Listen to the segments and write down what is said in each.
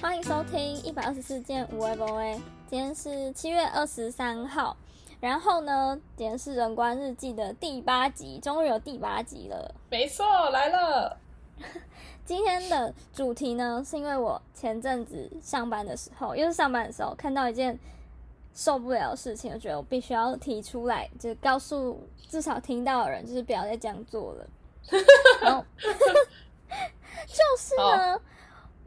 欢迎收听一百二十四件无为 boy。今天是七月二十三号，然后呢，今天是人关日记的第八集，终于有第八集了。没错，来了。今天的主题呢，是因为我前阵子上班的时候，又是上班的时候，看到一件受不了的事情，我觉得我必须要提出来，就告诉至少听到的人，就是不要再这样做了。然后 就是呢，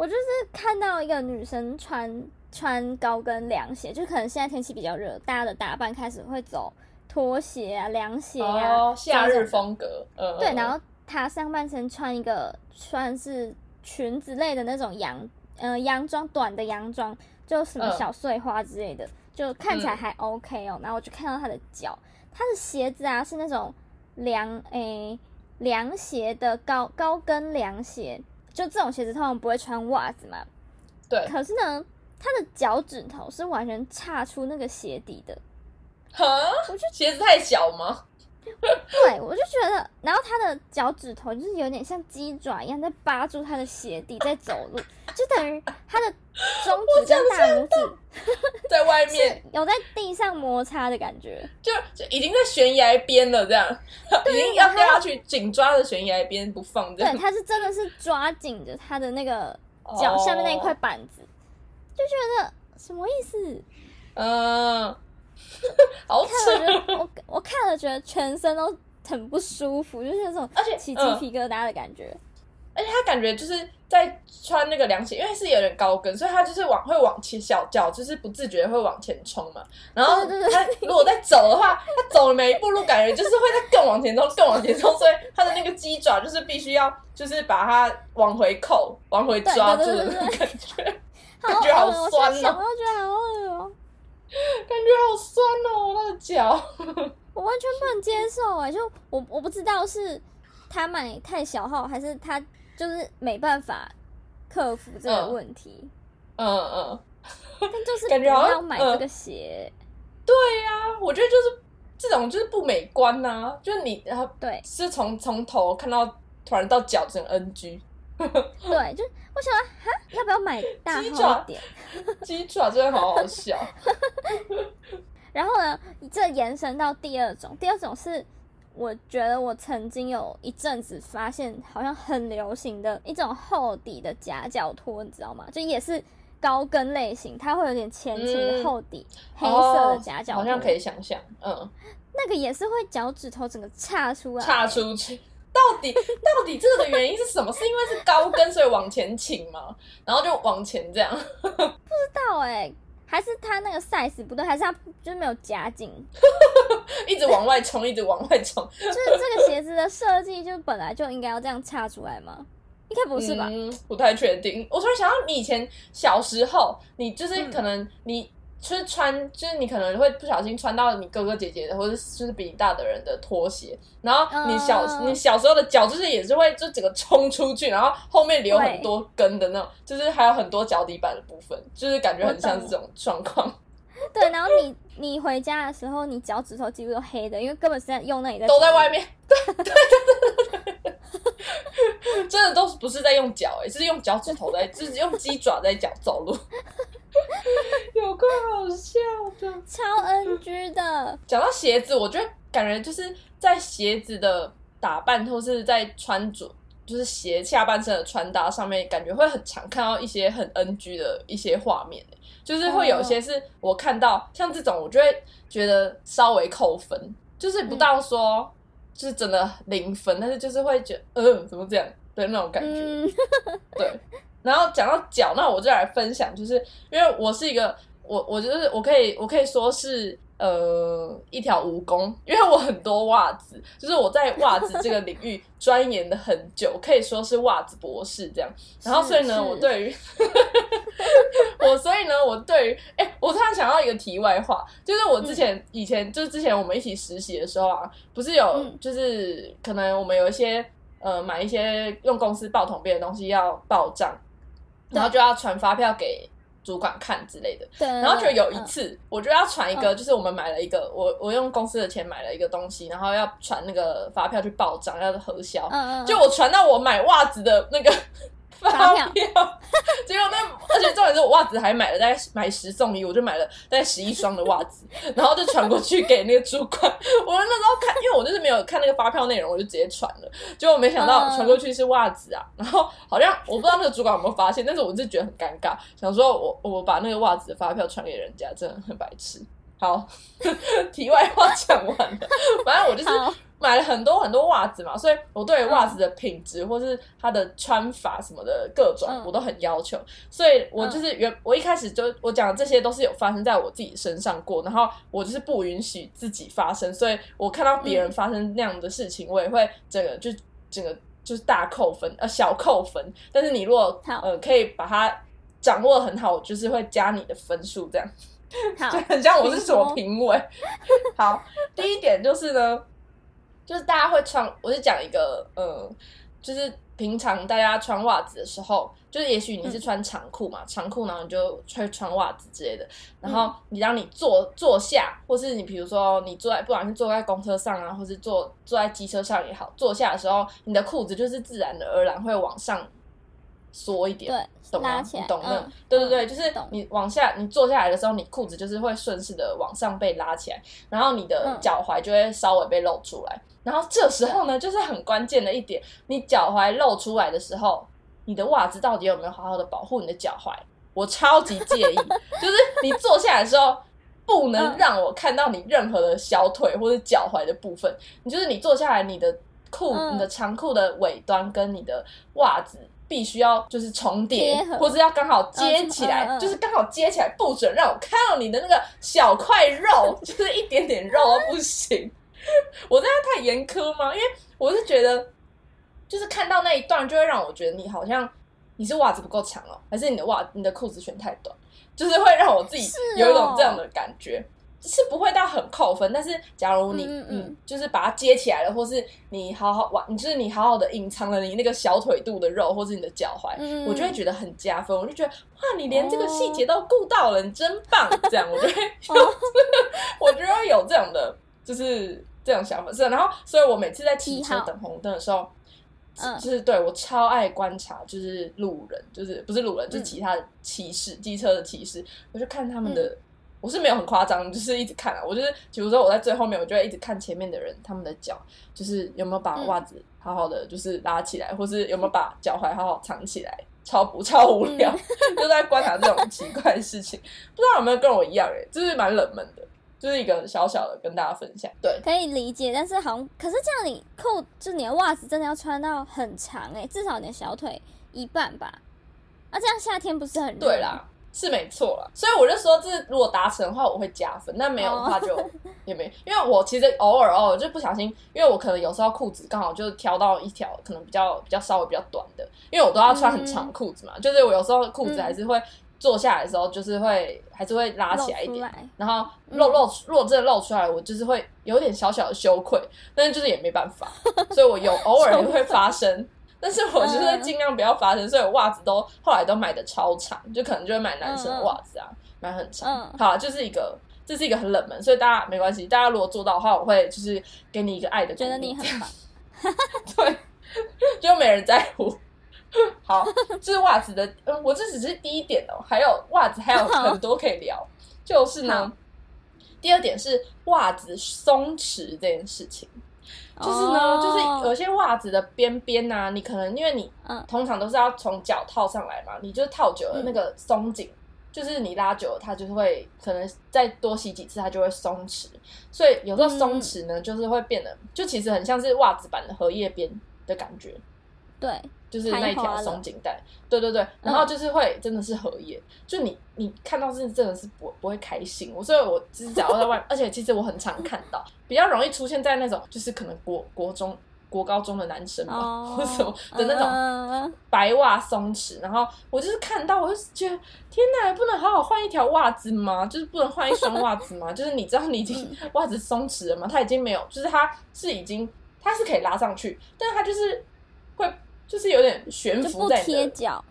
我就是看到一个女生穿穿高跟凉鞋，就可能现在天气比较热，大家的打扮开始会走拖鞋啊、凉鞋啊，哦，夏日风格。嗯，对，嗯然后她上半身穿一个算是裙子类的那种洋，呃，洋装短的洋装，就什么嗯小碎花之类的，就看起来嗯还 OK 哦。然后我就看到她的脚，她的鞋子啊是那种凉诶凉鞋的高高跟凉鞋，就这种鞋子通常不会穿袜子嘛。对，可是呢，他的脚趾头是完全岔出那个鞋底的。哈，鞋子太小吗？对，我就觉得，然后他的脚趾头就是有点像鸡爪一样在扒住他的鞋底在走路，就等于他的中指跟大拇指 在外面有在地上摩擦的感觉。就就已经在悬崖边了，这样已经要掉下去，紧抓着悬崖边不放，这对，样。他是真的是抓紧着他的那个脚哦下面那一块板子，就觉得什么意思？嗯，好看了扯。我我看了觉得全身都很不舒服，就是那种而且起鸡嗯皮疙瘩的感觉。而且他感觉就是在穿那个凉鞋，因为是有点高跟，所以他就是往会往前小脚，就是不自觉会往前冲嘛。然后他如果在走的话，他走的每一步路感觉就是会在更往前冲，更往前冲，所以他的那个鸡爪就是必须要就是把它往回扣、往回抓住的那种感觉，好感觉好 恶哦我现酸哦在想到觉得好恶哦。感觉好酸哦，他的脚。我完全不能接受哎、就我我不知道是他买太小号，还是他就是没办法克服这个嗯问题，嗯嗯，但就是感觉好像要买这个鞋。对呀、我觉得就是这种就是不美观呐、就是你然后对是从从头看到突然到脚整 NG。对，就我想说哈，要不要买大号一点？鸡爪真的好好笑，然后呢，这延伸到第二种，第二种是我觉得我曾经有一阵子发现好像很流行的一种厚底的夹脚拖，你知道吗？就也是高跟类型，它会有点前倾厚底，黑色的夹脚拖，好像可以想象，嗯，那个也是会脚趾头整个岔出来，岔出去。到底到底这个的原因是什么？是因为是高跟所以往前倾吗？然后就往前这样？不知道哎、还是他那个 size 不对，还是他就是没有夹紧，一直往外冲，一直往外冲，就是这个鞋子的设计就本来就应该要这样插出来吗？应该不是吧？嗯，不太确定。我突然想到，你以前小时候，你就是嗯可能你就是穿，就是你可能会不小心穿到你哥哥姐姐的，或者是就是比你大的人的拖鞋，然后你小、嗯你小时候的脚就是也是会就整个冲出去，然后后面留很多根的那种，就是还有很多脚底板的部分，就是感觉很像这种状况。对，然后你你回家的时候，你脚趾头几乎都黑的，因为根本是在用那里在都在外面，对对对对 真的都不是在用脚哎、是用脚趾头在，就是用鸡爪在脚走路，有够好笑的。超 NG 的，讲到鞋子，我觉得感觉就是在鞋子的打扮或是在穿着，就是鞋下半身的穿搭上面，感觉会很常看到一些很 NG 的一些画面、欸就是会有些是我看到像这种，我就会觉得稍微扣分，就是不到说就是真的零分，但是就是会觉得呃怎么这样的那种感觉。嗯，对，然后讲到脚，那我就来分享，就是因为我是一个，我我就是我可以我可以说是呃一条蜈蚣，因为我很多袜子，就是我在袜子这个领域 钻研的很久，可以说是袜子博士这样。然后所以呢，我对于 我所以呢，我对于哎、我突然想到一个题外话，就是我之前、以前就是之前我们一起实习的时候啊，不是有、嗯。就是可能我们有一些呃买一些用公司报统编的东西要报账，然后就要传发票给主管看之类的。对，然后就有一嗯。次，我就要传一个，嗯。就是我们买了一个，我我用公司的钱买了一个东西，然后要传那个发票去报账，要核销。就我传到我买袜子的那个发票 结果那而且重点是我袜子还买了大概买十送一，我就买了大概十一双的袜子，然后就传过去给那个主管。我那时候看，因为我就是没有看那个发票内容，我就直接传了。结果没想到嗯传过去是袜子啊，然后好像我不知道那个主管有没有发现，但是我就觉得很尴尬，想说我我把那个袜子的发票传给人家，真的很白痴。好，题外话讲完了，反正我就是好买了很多很多袜子嘛，所以我对袜子的品质或是它的穿法什么的各种嗯。我都很要求，所以我就是原我一开始就我讲的这些都是有发生在我自己身上过，然后我就是不允许自己发生，所以我看到别人发生那样的事情，我也会整个就整个就是大扣分呃小扣分，但是你如果呃可以把它掌握得很好，我就是会加你的分数这样。好。就，很像我是什么评委。好，第一点就是呢，就是大家会穿，我是讲一个，呃，就是平常大家穿袜子的时候，就是也许你是穿长裤嘛，长裤然后你就穿穿袜子之类的，然后你让你坐坐下，或是你比如说你坐在，不管是坐在公车上啊，或是坐坐在机车上也好，坐下的时候，你的裤子就是自然的而然会往上缩一点，对，懂吗？你懂的，嗯对对对，就是你往下，你坐下来的时候，你裤子就是会顺势的往上被拉起来，然后你的嗯脚踝就会稍微被露出来。然后这时候呢，就是很关键的一点，你脚踝露出来的时候，你的袜子到底有没有好好的保护你的脚踝？我超级介意，就是你坐下来的时候。不能嗯让我看到你任何的小腿或者脚踝的部分。你就是你坐下来，你的裤、嗯你的长裤的尾端跟你的袜子必须要就是重叠或者要刚好接起来，就是刚好接起来，不准让我看到你的那个小块肉，就是一点点肉都不行。我真的太严苛吗？因为我是觉得，就是看到那一段就会让我觉得你好像你是袜子不够长哦，还是你的袜你的裤子选太短，就是会让我自己有一种这样的感觉。是不会到很扣分，但是假如你嗯嗯嗯你就是把它接起来了，或是你好好玩，你就是你好好的隐藏了你那个小腿肚的肉，或是你的脚踝，嗯我就会觉得很加分。我就觉得哇，你连这个细节都顾到了，你真棒！这样我就会有，我就会有这样的就是这种想法。是，然后所以我每次在骑车等红灯的时候。嗯就是对我超爱观察，就是路人，就是不是路人，就其他的骑士，机车的骑士，我就看他们的，嗯我是没有很夸张，就是一直看啊，我就是比如说我在最后面，我就会一直看前面的人他们的脚，就是有没有把嗯袜子好好的就是拉起来，或是有没有把脚踝好好藏起来，超不超无聊，嗯就在观察这种奇怪的事情，不知道有没有跟我一样诶、就是蛮冷门的，就是一个小小的跟大家分享，对。可以理解，但是好像可是这样你扣就你的袜子真的要穿到很长哎、至少你的小腿一半吧。啊，这样夏天不是很热？对啦，，是没错啦。所以我就说，这如果达成的话，我会加分；但没有的话就 也没。因为我其实偶尔偶尔就不小心，因为我可能有时候裤子刚好就挑到一条可能比较比较稍微比较短的，因为我都要穿很长裤子嘛，就是我有时候裤子还是会坐下来的时候，就是会还是会拉起来一点。然后露露出，如果真的露出来，我就是会有点小小的羞愧，但是就是也没办法，所以我有偶尔也会发生，但是我就是尽量不要发生，所以我袜子都后来都买的超长，就可能就会买男生的袜子啊，买很长。嗯。好，就是一个这是一个很冷门，所以大家没关系，大家如果做到的话，我会就是给你一个爱的鼓励，觉得你很棒。对，就没人在乎。好，这是袜子的，嗯，我这只是第一点哦，还有袜子还有很多可以聊，就是呢，第二点是袜子松弛这件事情，就是呢，哦就是有些袜子的边边呐，你可能因为你嗯通常都是要从脚套上来嘛，你就套久了嗯那个松紧。就是你拉久了，它就是会可能再多洗几次，它就会松弛。所以有时候松弛呢，就是会变得，就其实很像是袜子版的荷叶边的感觉。对，就是那一条松紧带，对对对，然后就是会真的是荷叶，就你你看到是真的是不不会开心，我所以我只是只要在外，而且其实我很常看到，比较容易出现在那种就是可能国国中。国高中的男生吧，哦，或什么的那种种，白袜松弛，然后我就是看到，我就觉得天哪，不能好好换一条袜子吗？就是不能换一双袜子吗？就是你知道你已经嗯袜子松弛了吗？它已经没有，就是它是已经它是可以拉上去，但是它就是会就是有点悬浮在你的，贴脚，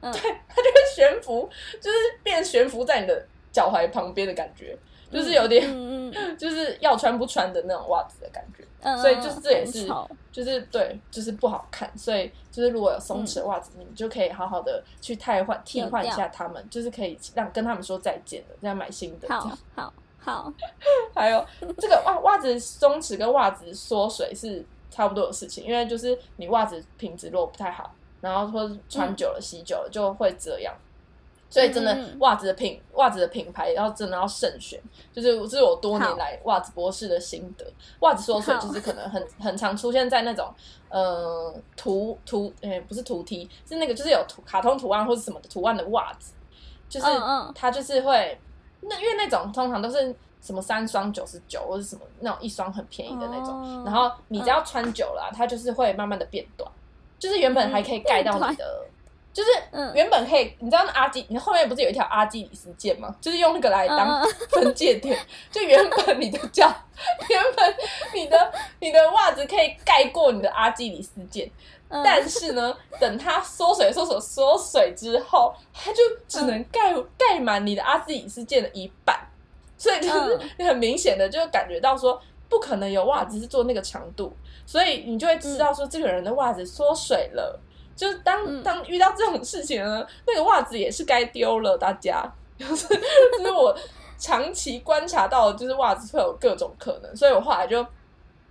嗯，它就会悬浮，就是变悬浮在你的脚踝旁边的感觉，就是有点、嗯嗯 就是要穿不穿的那种袜子的感觉。嗯，所以就是这也是就是对，就是不好看，所以就是如果有松嗯弛的袜子，你们就可以好好的去替换替换一下他们，就是可以让跟他们说再见了，再买新的这好。好好，还有这个袜袜子松弛跟袜子缩水是差不多的事情，因为就是你袜子品质如果不太好，然后或者穿久了、洗久了就会这样。所以真的嗯嗯嗯袜子的品袜子的品牌要真的要慎选，就是这是我多年来袜子博士的心得。袜子缩水就是可能很很常出现在那种呃图图诶、不是图梯，是那个就是有图卡通图案或是什么的图案的袜子，就是嗯嗯它就是会那因为那种通常都是什么三双九十九或者什么那种一双很便宜的那种，哦。然后你只要穿久了啊、它就是会慢慢的变短，就是原本还可以盖到你的，就是嗯。原本可以，你知道那阿基，你后面不是有一条阿基里斯腱吗？就是用那个来当 分界点，就原本你的脚，原本你的你的袜子可以盖过你的阿基里斯腱，嗯。但是呢，等它缩水、缩水、缩水之后，它就只能盖盖满你的阿基里斯腱的一半，所以就是嗯你很明显的就感觉到说，不可能有袜子是做那个长度，所以你就会知道说，这个人的袜子缩水了。就是当嗯当遇到这种事情呢，那个袜子也是该丢了。大家 就是就是我长期观察到，就是袜子会有各种可能，所以我后来就。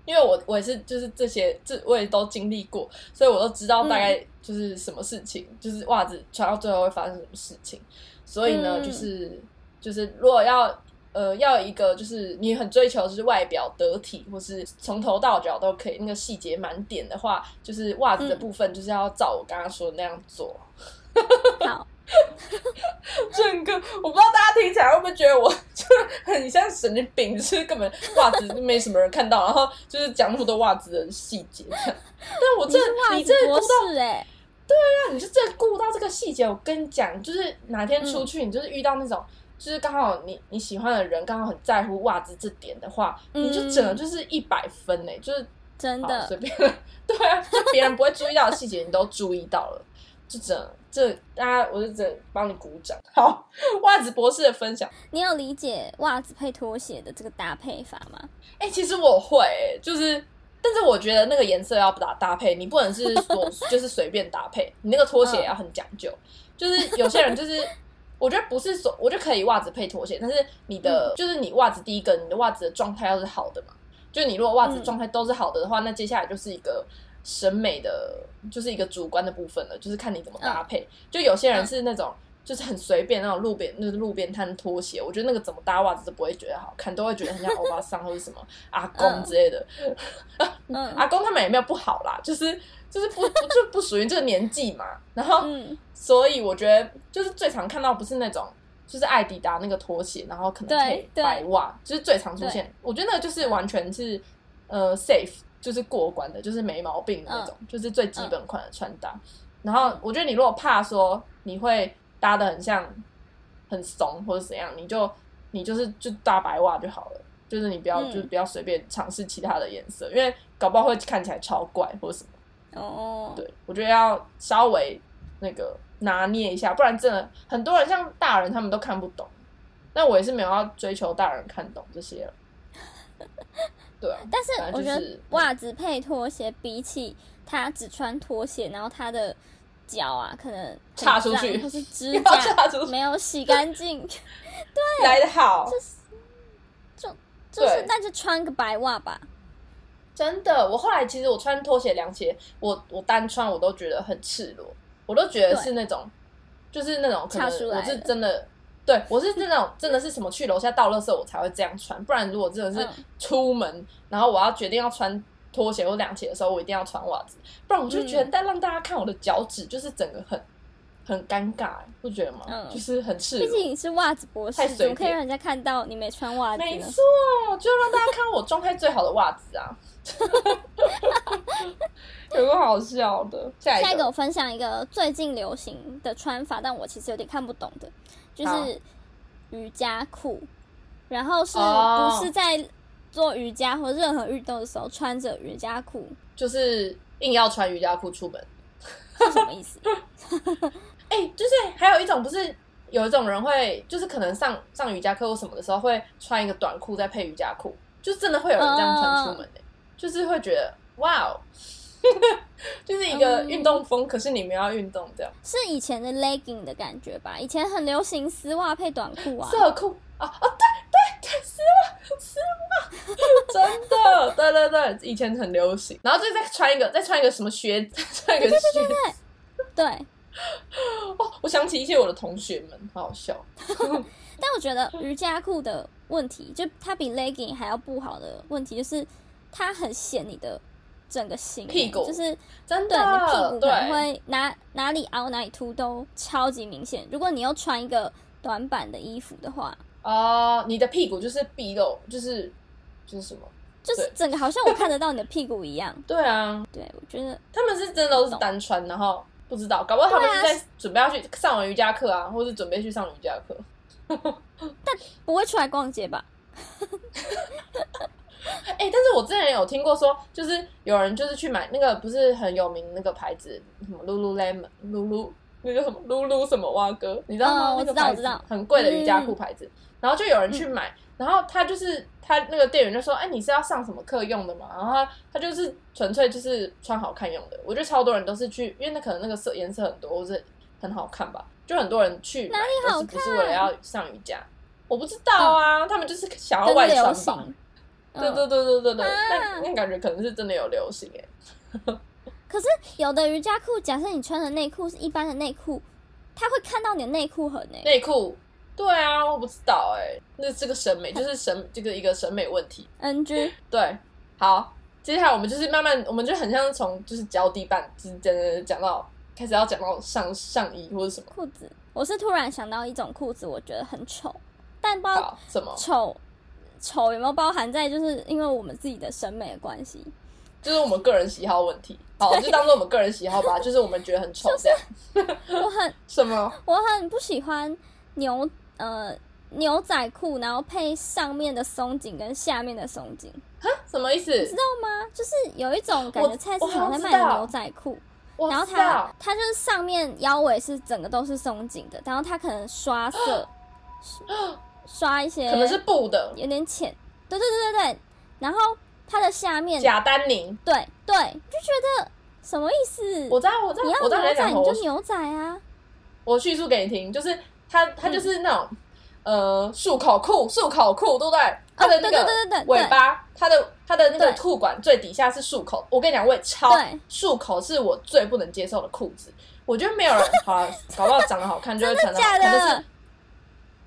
因为我我也是就是这些这我也都经历过，所以我都知道大概就是什么事情，就是袜子穿到最后会发生什么事情。所以呢，嗯就是就是如果要呃要有一个就是你很追求就是外表得体，或是从头到脚都可以那个细节满点的话，就是袜子的部分就是要照我刚刚说的那样做。好，整个我不知道大家听起来会不会觉得我就很像神经病，就是根本袜子就没什么人看到，然后就是讲那么多袜子的细节。但我这你你这顾到士哎，那你是这顾到这个细节，我跟你讲，就是哪天出去，你就是遇到那种，就是刚好你你喜欢的人刚好很在乎袜子这点的话，嗯你就整个就是一百分呢、就是真的随便，对啊，就别人不会注意到的细节，你都注意到了，就整这大家，我就整帮你鼓掌。好，袜子博士的分享，你有理解袜子配拖鞋的这个搭配法吗？哎、其实我会、欸，就是。但是我觉得那个颜色要搭搭配，你不能是说 就是随便搭配，你那个拖鞋也要很讲究。就是有些人就是，我觉得不是说，我觉得可以袜子配拖鞋，但是你的、就是你袜子第一个，你的袜子的状态要是好的嘛，就是你如果袜子嗯状态都是好的的话，那接下来就是一个审美的，就是一个主观的部分了，就是看你怎么搭配。就有些人是那种。就是很随便那种路边，那个路边摊拖鞋，我觉得那个怎么搭袜子都不会觉得好看，都会觉得很像欧巴桑或者什么 阿公之类的。嗯 阿公他们也没有不好啦，就是就是不不就不属于这个年纪嘛。然后，嗯，所以我觉得就是最常看到不是那种就是艾迪达那个拖鞋，然后可能对配白袜，就是最常出现。我觉得那个就是完全是呃 safe，就是过关的，就是没毛病的那种，就是最基本款的穿搭。然后我觉得你如果怕说你会搭的很像很怂或者怎样，你就你就是就搭白袜就好了。就是你不要，嗯就是不要随便尝试其他的颜色，因为搞不好会看起来超怪或者什么。哦，对，我觉得要稍微那个拿捏一下，不然真的很多人像大人他们都看不懂。那我也是没有要追求大人看懂这些了。对啊，但是我觉得袜子配拖鞋，比起他只穿拖鞋，然后他的脚啊可能很插出去脏或是指甲出去没有洗干净，对来的好，就是对那就穿个白袜吧。真的。我后来其实我穿拖鞋、凉鞋，我我单穿我都觉得很赤裸，我都觉得是那种，就是那种可能我是真的。对，我是那种真的是什么去楼下倒垃圾我才会这样穿，不然如果真的是嗯出门，然后我要决定要穿拖鞋或凉鞋的时候，我一定要穿袜子，不然我就觉得嗯但让大家看我的脚趾，就是整个很很尴尬，不觉得吗？嗯就是很赤裸。毕竟你是袜子博士，太怎么可以让人家看到你没穿袜子呢？没错，就让大家看我状态最好的袜子啊，有个好笑的。下一个，下一个我分享一个最近流行的穿法，但我其实有点看不懂的，就是瑜伽裤，然后是哦不是在做瑜伽或任何运动的时候穿着瑜伽裤就是硬要穿瑜伽裤出门。是什么意思？哎、就是还有一种不是有一种人会，就是可能上上瑜伽课或什么的时候，会穿一个短裤再配瑜伽裤，就真的会有人这样穿出门的、就是会觉得哇哦，就是一个运动风，可是你们要运动这样。是以前的 legging 的感觉吧？以前很流行丝袜配短裤啊，色裤啊啊，对对对，丝袜丝袜，真的，对对对，以前很流行。然后就再穿一个，再穿一个什么靴，再穿一个靴子。对。哦，我想起一些我的同学们，好好笑。但我觉得瑜伽裤的问题，就它比 legging 还要不好的问题，就是它很显你的整个型，屁股就是真的，你的屁股可能会哪哪里凹哪里凸都超级明显。如果你又穿一个短版的衣服的话，哦，你的屁股就是毕露，就是就是什么？就是整个好像我看得到你的屁股一样。对啊，对，我觉得他们是真的都是单穿，然后不知道，搞不好他们是在准备要去上完瑜伽课啊，或是准备去上瑜伽课。但不会出来逛街吧？哎、但是我之前有听过说，就是有人就是去买那个不是很有名那个牌子，什么 Lululemon、Lulu 那叫什么 Lulu 什么蛙哥，你知道吗？那个牌子知道我知道很贵的瑜伽裤牌子，然后就有人去买，然后他就是他那个店员就说，哎、你是要上什么课用的嘛？然后他他就是纯粹就是穿好看用的。我觉得超多人都是去，因为那可能那个色颜色很多，或是很好看吧，就很多人去买哪里好都是不是为了要上瑜伽？我不知道啊，他们就是想要外穿吧。对对嗯，对对对对，啊但那感觉可能是真的有流行哎。可是有的瑜伽裤，假设你穿的内裤是一般的内裤，他会看到你的内裤痕诶。内裤，对啊，我不知道哎，那这个审美就是审这个一个审美问题。NG，对，好，接下来我们就是慢慢，我们就很像是从就是脚底板，就是讲到开始要讲到上上衣或者什么，裤子，我是突然想到一种裤子，我觉得很丑，但不知道好什么，丑丑有没有包含在，就是因为我们自己的审美的关系。就是我们个人喜好问题。好，就当做我们个人喜好吧，就是我们觉得很丑这样。我很 什么？我很不喜欢牛呃牛仔裤，然后配上面的松紧跟下面的松紧，什么意思？你知道吗？就是有一种感我觉菜市场在卖的牛仔裤，然后它它就是上面腰围是整个都是松紧的，然后它可能刷色 刷一些可能是布的有点浅，对对对对对，然后它的下面假丹宁。对对，就觉得什么意思？我知道，我知道你要，我知道。我你就牛仔啊，我叙述给你听，就是它，它嗯就是那种、呃束口裤，束口裤，对不对？它的那哦对对对个尾巴，它的它的那个裤管最底下是束口。我跟你讲，我也超对束口是我最不能接受的裤子。我觉得没有人好啊，搞不好长得好看就会穿得好假看，但是的，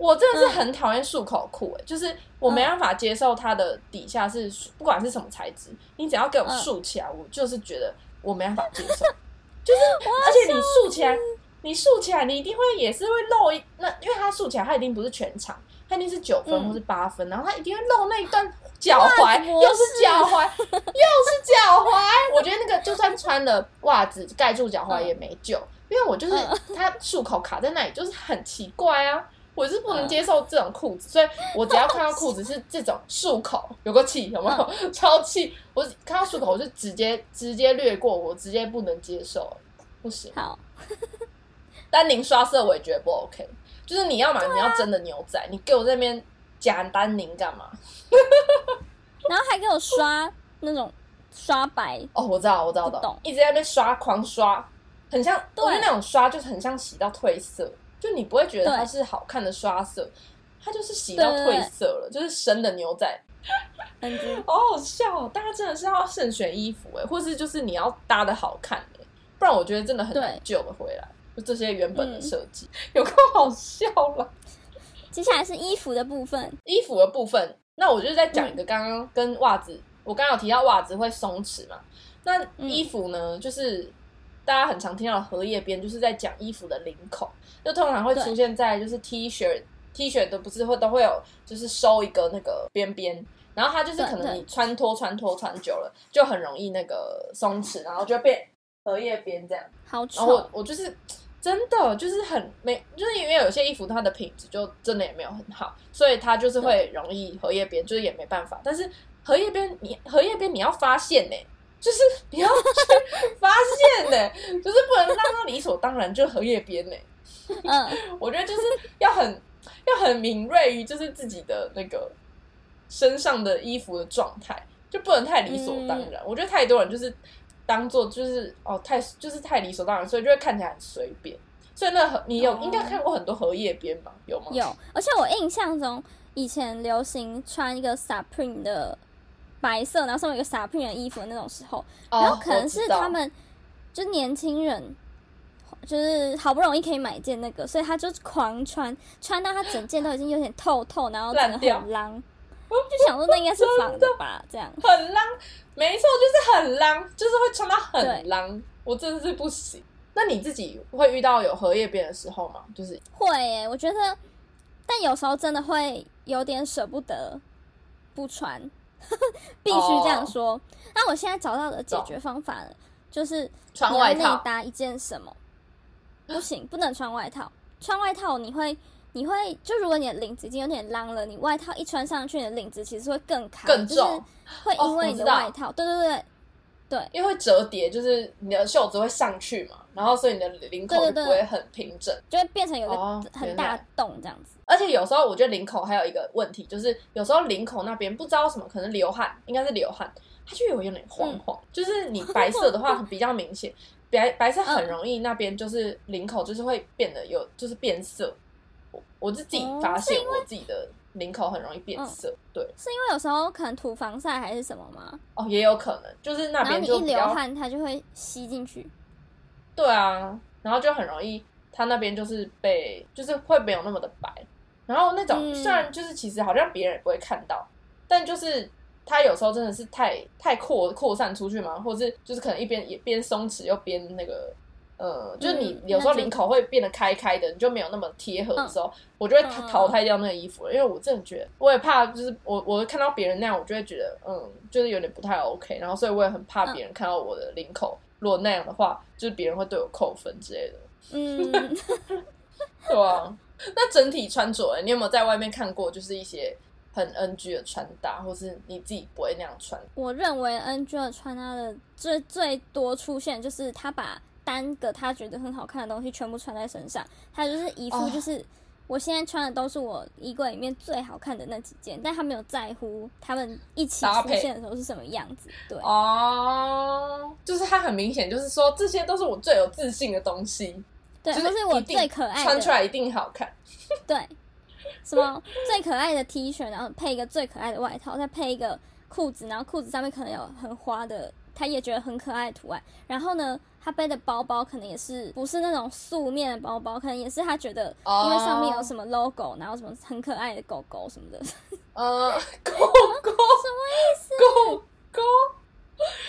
我真的是嗯很讨厌束口裤，哎，就是我没办法接受它的底下是不管是什么材质，你只要给我嗯竖起来，我就是觉得我没办法接受。就是，而且你竖起来，你竖起来，你一定会也是会露一那，因为它竖起来，它一定不是全长，它一定是九分嗯或是八分，然后它一定会露那一段脚踝，又是脚踝，又是脚踝。我觉得那个就算穿了袜子盖住脚踝也没救，因为我就是它束口卡在那里，就是很奇怪啊。我是不能接受这种裤子，所以我只要看到裤子是这种束口，有个气有没有？超气！我看到束口我就直接直接略过，我直接不能接受，不行。好，丹宁刷色我也觉得不 OK，就是你要买你要真的牛仔，你给我这边假丹宁干嘛？然后还给我刷那种刷白，哦，我知道，我知道，懂，一直在那边刷，狂刷，很像，对我觉得那种刷就是很像洗到褪色，就你不会觉得它是好看的刷色，它就是洗到褪色了，就是生的牛仔 好好笑哦！大家真的是要慎选衣服哎，或是就是你要搭的好看哎，不然我觉得真的很难对救得回来。就这些原本的嗯设计，有够好笑了。接下来是衣服的部分，衣服的部分，那我就在讲嗯一个刚刚跟袜子，我刚刚有提到袜子会松弛嘛，那嗯衣服呢，就是大家很常听到荷叶边，就是在讲衣服的领口，就通常会出现在就是 T 恤，T 恤的不是会都会有就是收一个那个边边。然后它就是可能你穿脱穿脱穿久了，就很容易那个松弛，然后就变荷叶边这样。好然后我，我就是真的就是很没，就是因为有些衣服它的品质就真的也没有很好，所以它就是会容易荷叶边，就是也没办法。但是荷叶边你荷叶边你要发现呢、就是你要去发现呢、就是不能让它理所当然就荷叶边呢、嗯，我觉得就是要很要很敏锐于就是自己的那个身上的衣服的状态，就不能太理所当然。我觉得太多人就是当做就是哦太就是太理所当然，所以就会看起来很随便。所以那荷你有哦应该看过很多荷叶边吧？有吗？有，而且我印象中以前流行穿一个 Supreme 的白色，然后上面有一个 Supreme 的衣服的那种时候，哦，然后可能是他们就年轻人。就是好不容易可以买一件那个，所以他就狂穿，穿到他整件都已经有点透透，然后整个很浪，就想说那应该是仿的吧，这样。很浪，没错，就是很浪，就是会穿到很浪，我真的是不行。那你自己会遇到有荷叶边的时候吗？就是会耶，我觉得，但有时候真的会有点舍不得不穿，必须这样说。那我现在找到的解决方法呢，就是穿内搭一件什么？不行，不能穿外套。穿外套你会，你会就如果你的领子已经有点浪了，你外套一穿上去，你的领子其实会更卡，就是会哦因为你的外套，对对对对，因为会折叠，就是你的袖子会上去嘛，然后所以你的领口就不会很平整。就会变成有哦个很大洞这样子。而且有时候我觉得领口还有一个问题，就是有时候领口那边不知道什么，可能流汗，应该是流汗，它就有有点黄黄，就是你白色的话比较明显，白白色很容易那边就是领口就是会变得有就是变色。我我是自己发现我自己的领口很容易变色，对是因为有时候可能涂防晒还是什么吗？哦也有可能就是那边你一流汗，它就会吸进去。对啊，然后就很容易，它那边就是被就是会没有那么的白，然后那种、嗯虽然就是其实好像别人也不会看到，但就是它有时候真的是太太扩扩散出去嘛，或者是就是可能一边也边松弛又边那个。呃，就是你嗯有时候领口会变得开开的，你就没有那么贴合的时候，我就会淘汰掉那个衣服了，因为我真的觉得，我也怕，就是我我看到别人那样，我就会觉得，嗯，就是有点不太 OK，然后所以我也很怕嗯别人看到我的领口，如果那样的话，就是别人会对我扣分之类的。嗯，对啊，那整体穿着、欸，你有没有在外面看过，就是一些很 NG 的穿搭，或是你自己不会那样穿？我认为 NG 的穿搭的最最多出现就是他把单个他觉得很好看的东西全部穿在身上，他就是一副哦就是。我现在穿的都是我衣柜里面最好看的那几件，但他没有在乎他们一起出现的时候是什么样子。对，哦，就是他很明显，就是说这些都是我最有自信的东西，对，就是我最可爱的，穿出来一定好看。对，什么最可爱的 T 恤，然后配一个最可爱的外套，再配一个裤子，然后裤子上面可能有很花的，他也觉得很可爱的图案。然后呢，他背的包包可能也是不是那种素面的包包，可能也是他觉得哦因为上面有什么 logo，然后什么很可爱的狗狗什么的，呃，狗狗 什么意思？狗狗，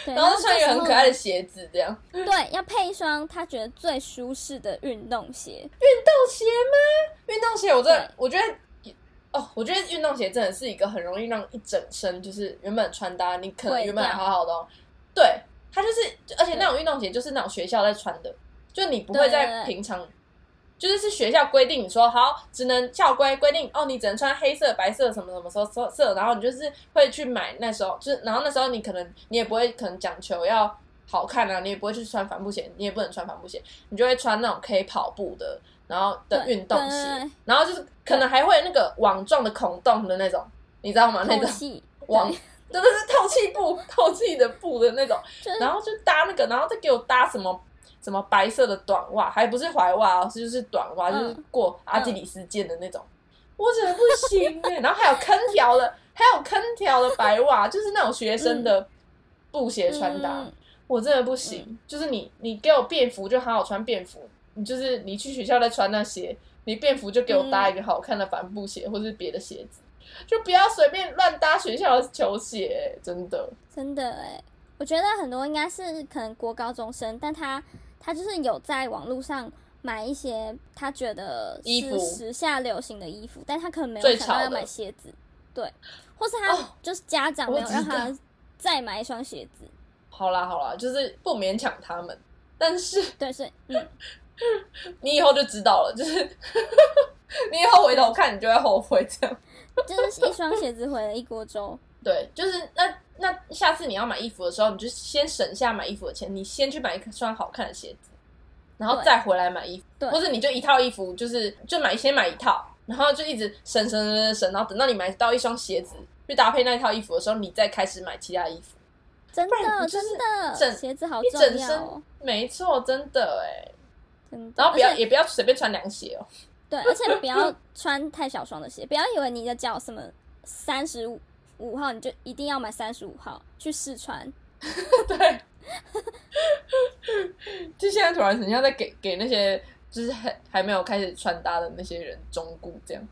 对，然后穿一个很可爱的鞋子，这样。对，要配一双他觉得最舒适的运动鞋。运动鞋吗？运动鞋，我真的我觉得。哦，我觉得运动鞋真的是一个很容易让一整身就是原本穿搭，你可能原本还好好的、哦，对，它就是，而且那种运动鞋就是那种学校在穿的，就你不会在对平常，就是是学校规定你说好，只能校规规定哦，你只能穿黑色、白色什么什么色色色，然后你就是会去买那时候，就是然后那时候你可能你也不会可能讲求要好看啊，你也不会去穿帆布鞋，你也不能穿帆布鞋，你就会穿那种可以跑步的，然后的运动鞋，然后就是可能还会那个网状的孔洞的那种，你知道吗？那种，网对，真的是透气布、透气的布的那种，然后就搭那个，然后再给我搭什么什么白色的短袜，还不是踝袜哦，是就是短袜，嗯。就是过阿基里斯腱的那种，我真的不行哎、然后还有坑条的，还有坑条的白袜，就是那种学生的布鞋穿搭，嗯。我真的不行。就是你你给我便服就好好穿便服，你就是你去学校再穿那鞋，你便服就给我搭一个好看的帆布鞋、或是别的鞋子，就不要随便乱搭学校的球鞋、真的。真的哎，我觉得很多应该是可能国高中生，但他他就是有在网络上买一些他觉得衣服。是时下流行的衣服，但他可能没有想到要买鞋子，对，或是他哦。就是家长没有让他再买一双鞋子，好啦好啦，就是不勉强他们，但是对，所以嗯，你以后就知道了，就是 你以后回头看，你就会后悔这样。就是一双鞋子毁了一锅粥，对，就是那那下次你要买衣服的时候，你就先省下买衣服的钱，你先去买一双好看的鞋子，然后再回来买衣服，对或者你就一套衣服，就是就买先买一套，然后就一直省省省省省，然后等到你买到一双鞋子去搭配那一套衣服的时候，你再开始买其他衣服。真的真的，整鞋子好重要哦，没错，真的哎。真的。然后不要也不要随便穿凉鞋哦。对，而且不要穿太小双的鞋，不要以为你的脚什么三十五五号，你就一定要买三十五号去试穿。对，就现在突然很像在给给那些就是还还没有开始穿搭的那些人忠顾这样。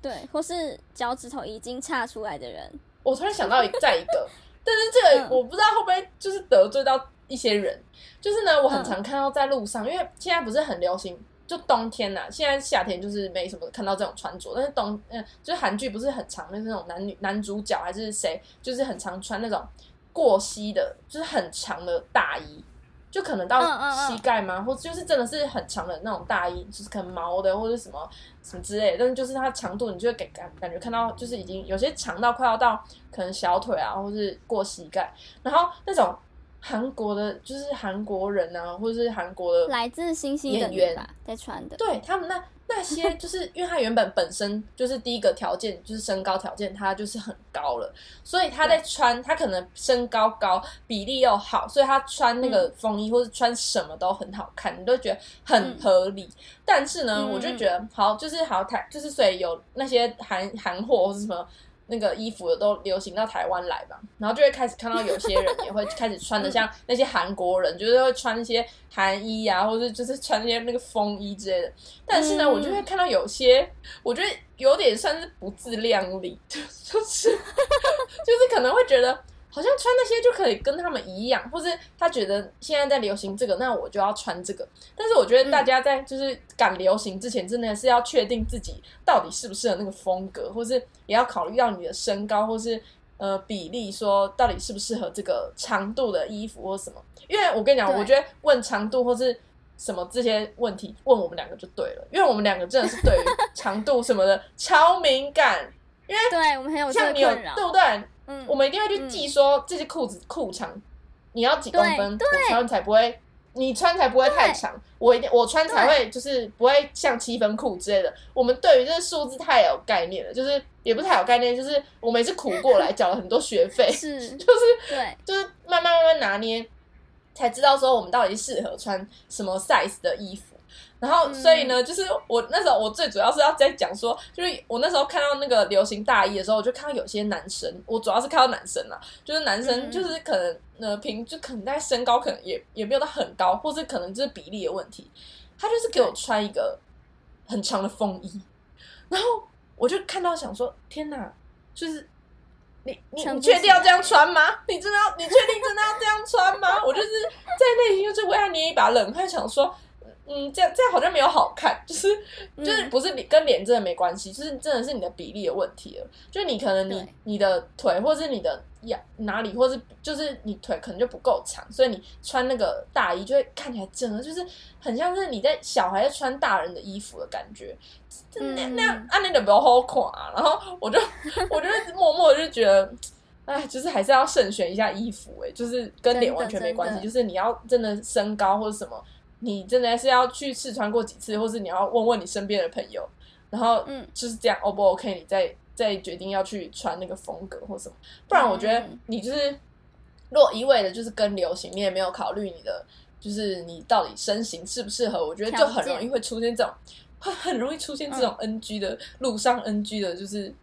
对，或是脚趾头已经岔出来的人，我突然想到一再一个，但是这个嗯我不知道会不会就是得罪到一些人。就是呢，我很嗯常看到在路上，因为现在不是很流行，就冬天呐、现在夏天就是没什么看到这种穿着，但是冬嗯，就是韩剧不是很常，就是那种男女男主角还是谁，就是很常穿那种过膝的，就是很长的大衣。就可能到嗯嗯嗯膝盖吗？或就是真的是很长的那种大衣，就是可能毛的或者什么什么之类的，但是就是它长度，你就会给感感觉看到，就是已经有些长到快要到可能小腿啊，或是过膝盖，然后那种韩国的，就是韩国人啊，或者是韩国的来自星星的演员，在穿的。对他们那那些，就是因为他原本本身就是第一个条件就是身高条件，他就是很高了，所以他在穿他可能身高高，比例又好，所以他穿那个风衣或者穿什么都很好看，你都觉得很合理。但是呢，嗯我就觉得好，就是好台，就是所以有那些韩韩货或是什么。那个衣服的都流行到台湾来吧，然后就会开始看到有些人也会开始穿的像那些韩国人，就是会穿一些韩衣啊，或者就是穿一些那个风衣之类的。但是呢，嗯我就会看到有些，我觉得有点算是不自量力，就 就是 就是可能会觉得好像穿那些就可以跟他们一样，或是他觉得现在在流行这个，那我就要穿这个。但是我觉得大家在就是赶流行之前，真的是要确定自己到底适不适合那个风格，或是也要考虑到你的身高或是呃比例，说到底适不适合这个长度的衣服或什么。因为我跟你讲，我觉得问长度或是什么这些问题问我们两个就对了，因为我们两个真的是对于长度什么的超敏感。因为 对，我们很有这像你有。对不对？嗯，我们一定会去记说这些裤子裤长，你要几公分，对我穿才不会，你穿才不会太长，我一定我穿才会就是不会像七分裤之类的。我们对于这个数字太有概念了，就是也不是太有概念，就是我们也是苦过来，缴了很多学费，是，就是对，就是慢慢慢慢拿捏，才知道说我们到底适合穿什么 size 的衣服。然后，嗯所以呢，就是我那时候我最主要是要在讲说，就是我那时候看到那个流行大衣的时候，我就看到有些男生，我主要是看到男生啦，就是男生嗯就是可能呃平就可能在身高可能也也没有到很高，或是可能就是比例的问题，他就是给我穿一个很长的风衣，然后我就看到想说，天哪，就是你你你确定要起这样穿吗？你真的要你确定真的要这样穿吗？我就是在内心就是为他捏一把冷汗，想说。嗯，这样这样好像没有好看，就是就是嗯不是你跟脸真的没关系，就是真的是你的比例的问题了。就是你可能你你的腿或是你的呀哪里，或是就是你腿可能就不够长，所以你穿那个大衣就会看起来整个就是很像是你在小孩在穿大人的衣服的感觉。那嗯那样按那个比较好看、啊，然后我就 我就默默地就觉得。哎，就是还是要慎选一下衣服、哎，就是跟脸完全没关系，就是你要真的身高或者什么，你真的是要去试穿过几次，或是你要问问你身边的朋友，然后嗯。就是这样 O 不 OK，你再再决定要去穿那个风格或什么，不然我觉得嗯。你就是如果一味的就是跟流行，你也没有考虑你的就是你到底身形适不适合，我觉得就很容易会出现这种，会很容易出现这种 NG 的、路上 NG 的，就是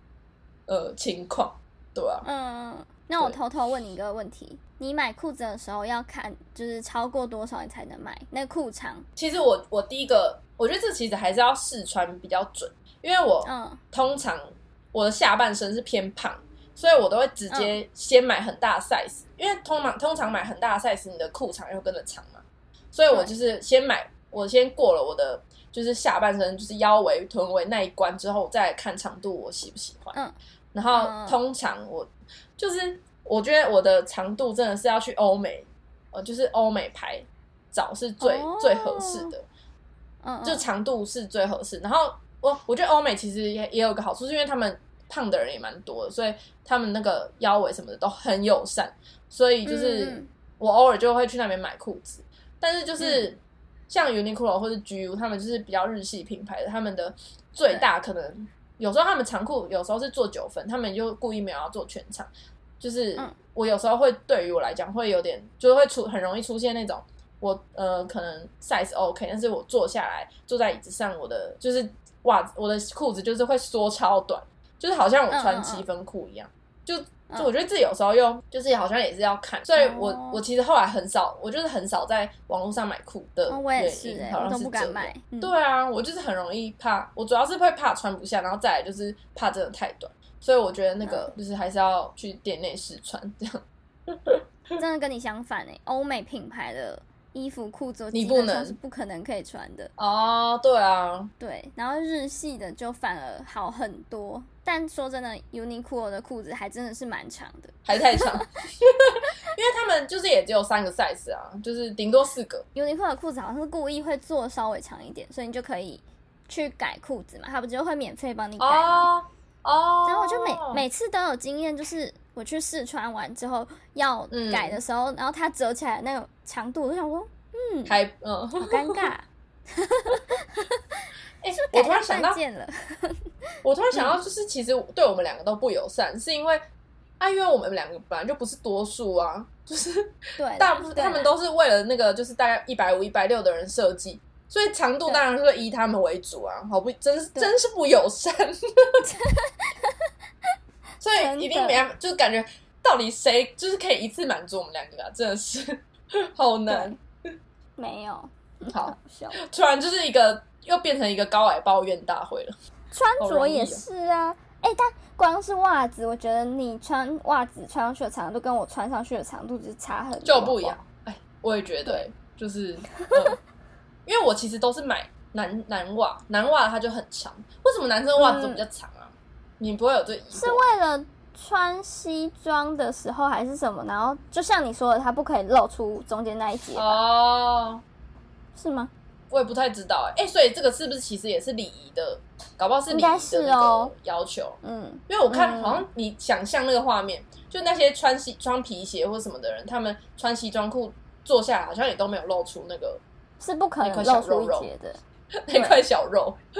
呃情况，对吧、嗯，那我偷偷问你一个问题：你买裤子的时候要看，就是超过多少你才能买？那裤长？其实我我第一个，我觉得这其实还是要试穿比较准，因为我嗯。通常我的下半身是偏胖，所以我都会直接嗯。先买很大的 size，、因为通常通常买很大的 size，你的裤长又跟着长嘛，所以我就是先买，我先过了我的就是下半身就是腰围、臀围那一关之后，再看长度我喜不喜欢。嗯。然后嗯。通常我就是我觉得我的长度真的是要去欧美，呃，就是欧美牌找是最、哦最合适的。嗯，就长度是最合适。然后我我觉得欧美其实也也有个好处，是因为他们胖的人也蛮多的，所以他们那个腰围什么的都很友善，所以就是嗯我偶尔就会去那边买裤子。但是就是、像 Uniqlo 或者 GU，他们就是比较日系品牌的，他们的最大可能有时候他们长裤有时候是做九分，他们就故意没有要做全长，就是嗯。我有时候会对于我来讲会有点，就是会出很容易出现那种我呃可能 size OK，但是我坐下来坐在椅子上，我的就是袜子我的裤子就是会缩超短，就是好像我穿七分裤一样，就嗯。就我觉得自己有时候又就是好像也是要看，所以我、哦。我其实后来很少，我就是很少在网络上买裤的哦，我也原是好像我都不敢是这样。买。嗯、对啊，我就是很容易怕，我主要是会怕穿不下，然后再来就是怕真的太短，所以我觉得那嗯。个就是还是要去店内试穿这样。真的跟你相反哎、欧美品牌的衣服裤子，你不能是不可能可以穿的。哦，对啊，对，然后日系的就反而好很多。但说真的，Uniqlo 的裤子还真的是蛮长的。还太长，因为他们就是也只有三个 size 啊，就是顶多四个。Uniqlo 的裤子好像是故意会做稍微长一点，所以你就可以去改裤子嘛，他不就会免费帮你改吗？哦哦，然后我就每每次都有经验，就是我去试穿完之后要改的时候，然后它折起来的那个长度，我想说，嗯，还嗯，好尴尬，我突然想到，了。我突然想到，就是其实对我们两个都不友善，是因为啊，因为我们两个本来就不是多数啊，就是 对，大部分他们都是为了那个就是大概一百五、一百六的人设计，所以长度当然是以他们为主啊，好不真是真是不友善，所以一定没办法，就是感觉到底谁就是可以一次满足我们两个啊，真的是。好难。没有，好。好，笑。突然就是一个又变成一个高矮抱怨大会了。穿着也是啊，哎、但光是袜子，我觉得你穿袜子穿上去的长度跟我穿上去的长度就是差很多，就不一样。哎，我也觉得，就是，嗯，因为我其实都是买男男袜，男袜它就很长，为什么男生袜子都比较长啊？你不会有这疑是惑？为了穿西装的时候还是什么？然后就像你说的，它不可以露出中间那一截，哦，是吗？我也不太知道哎、哎，所以这个是不是其实也是礼仪的？搞不好是礼仪应该是的那哦个要求。嗯，因为我看嗯好像你想象那个画面，就那些穿西穿皮鞋或什么的人，他们穿西装裤坐下来，好像也都没有露出那个是不可那块能露出一截的。那块小肉，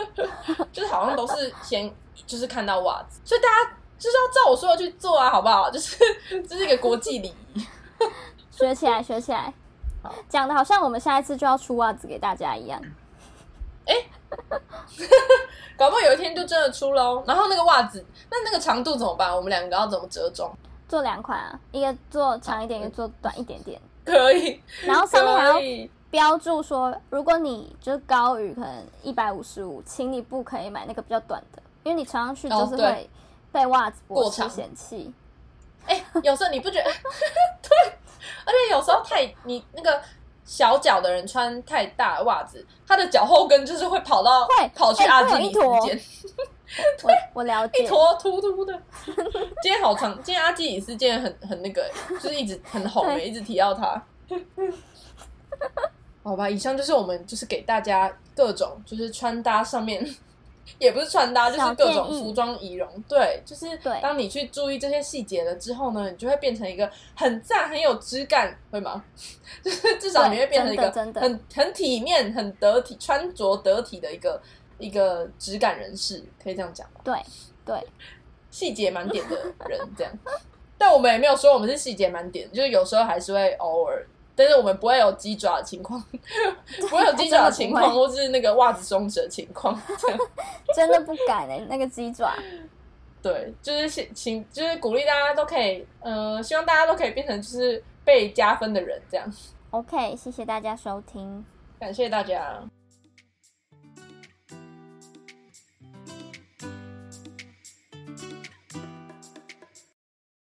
就是好像都是先就是看到袜子，所以大家就是要照我说的去做啊，好不好？就是这是一个国际礼仪。学起来，学起来好。讲的好像我们下一次就要出袜子给大家一样。哎搞不好有一天就真的出喽。然后那个袜子，那那个长度怎么办？我们两个要怎么折中？做两款啊，一个做长一点，一个做短一点点。可以，然后上面还要标注说，如果你就是高于可能一百五十五，请你不可以买那个比较短的，因为你穿上去就是会被袜子过长剥失嫌弃。哎、有时候你不觉得？对，而且有时候太你那个小脚的人穿太大的袜子，他的脚后跟就是会跑到会跑去哎阿基里斯会有一坨腱，我我了解，一坨突突的。今天好长，今天阿基里斯件很很那个、欸，就是一直很红、欸，一直提到他。好吧，以上就是我们就是给大家各种就是穿搭上面，也不是穿搭，就是各种服装仪容。对，就是当你去注意这些细节了之后呢，你就会变成一个很赞、很有质感，会吗？就是至少你会变成一个很很体面、很得体、穿着得体的一个一个质感人士，可以这样讲吧？对对，细节满点的人这样。但我们也没有说我们是细节满点，就是有时候还是会偶尔，但是我们不会有鸡爪的情况，不会有鸡爪的情况，或是那个袜子松弛的情况。真的不敢哎、那个鸡爪。对，就是请请，就是鼓励大家都可以，呃，希望大家都可以变成就是被加分的人，这样。OK，谢谢大家收听。感谢大家。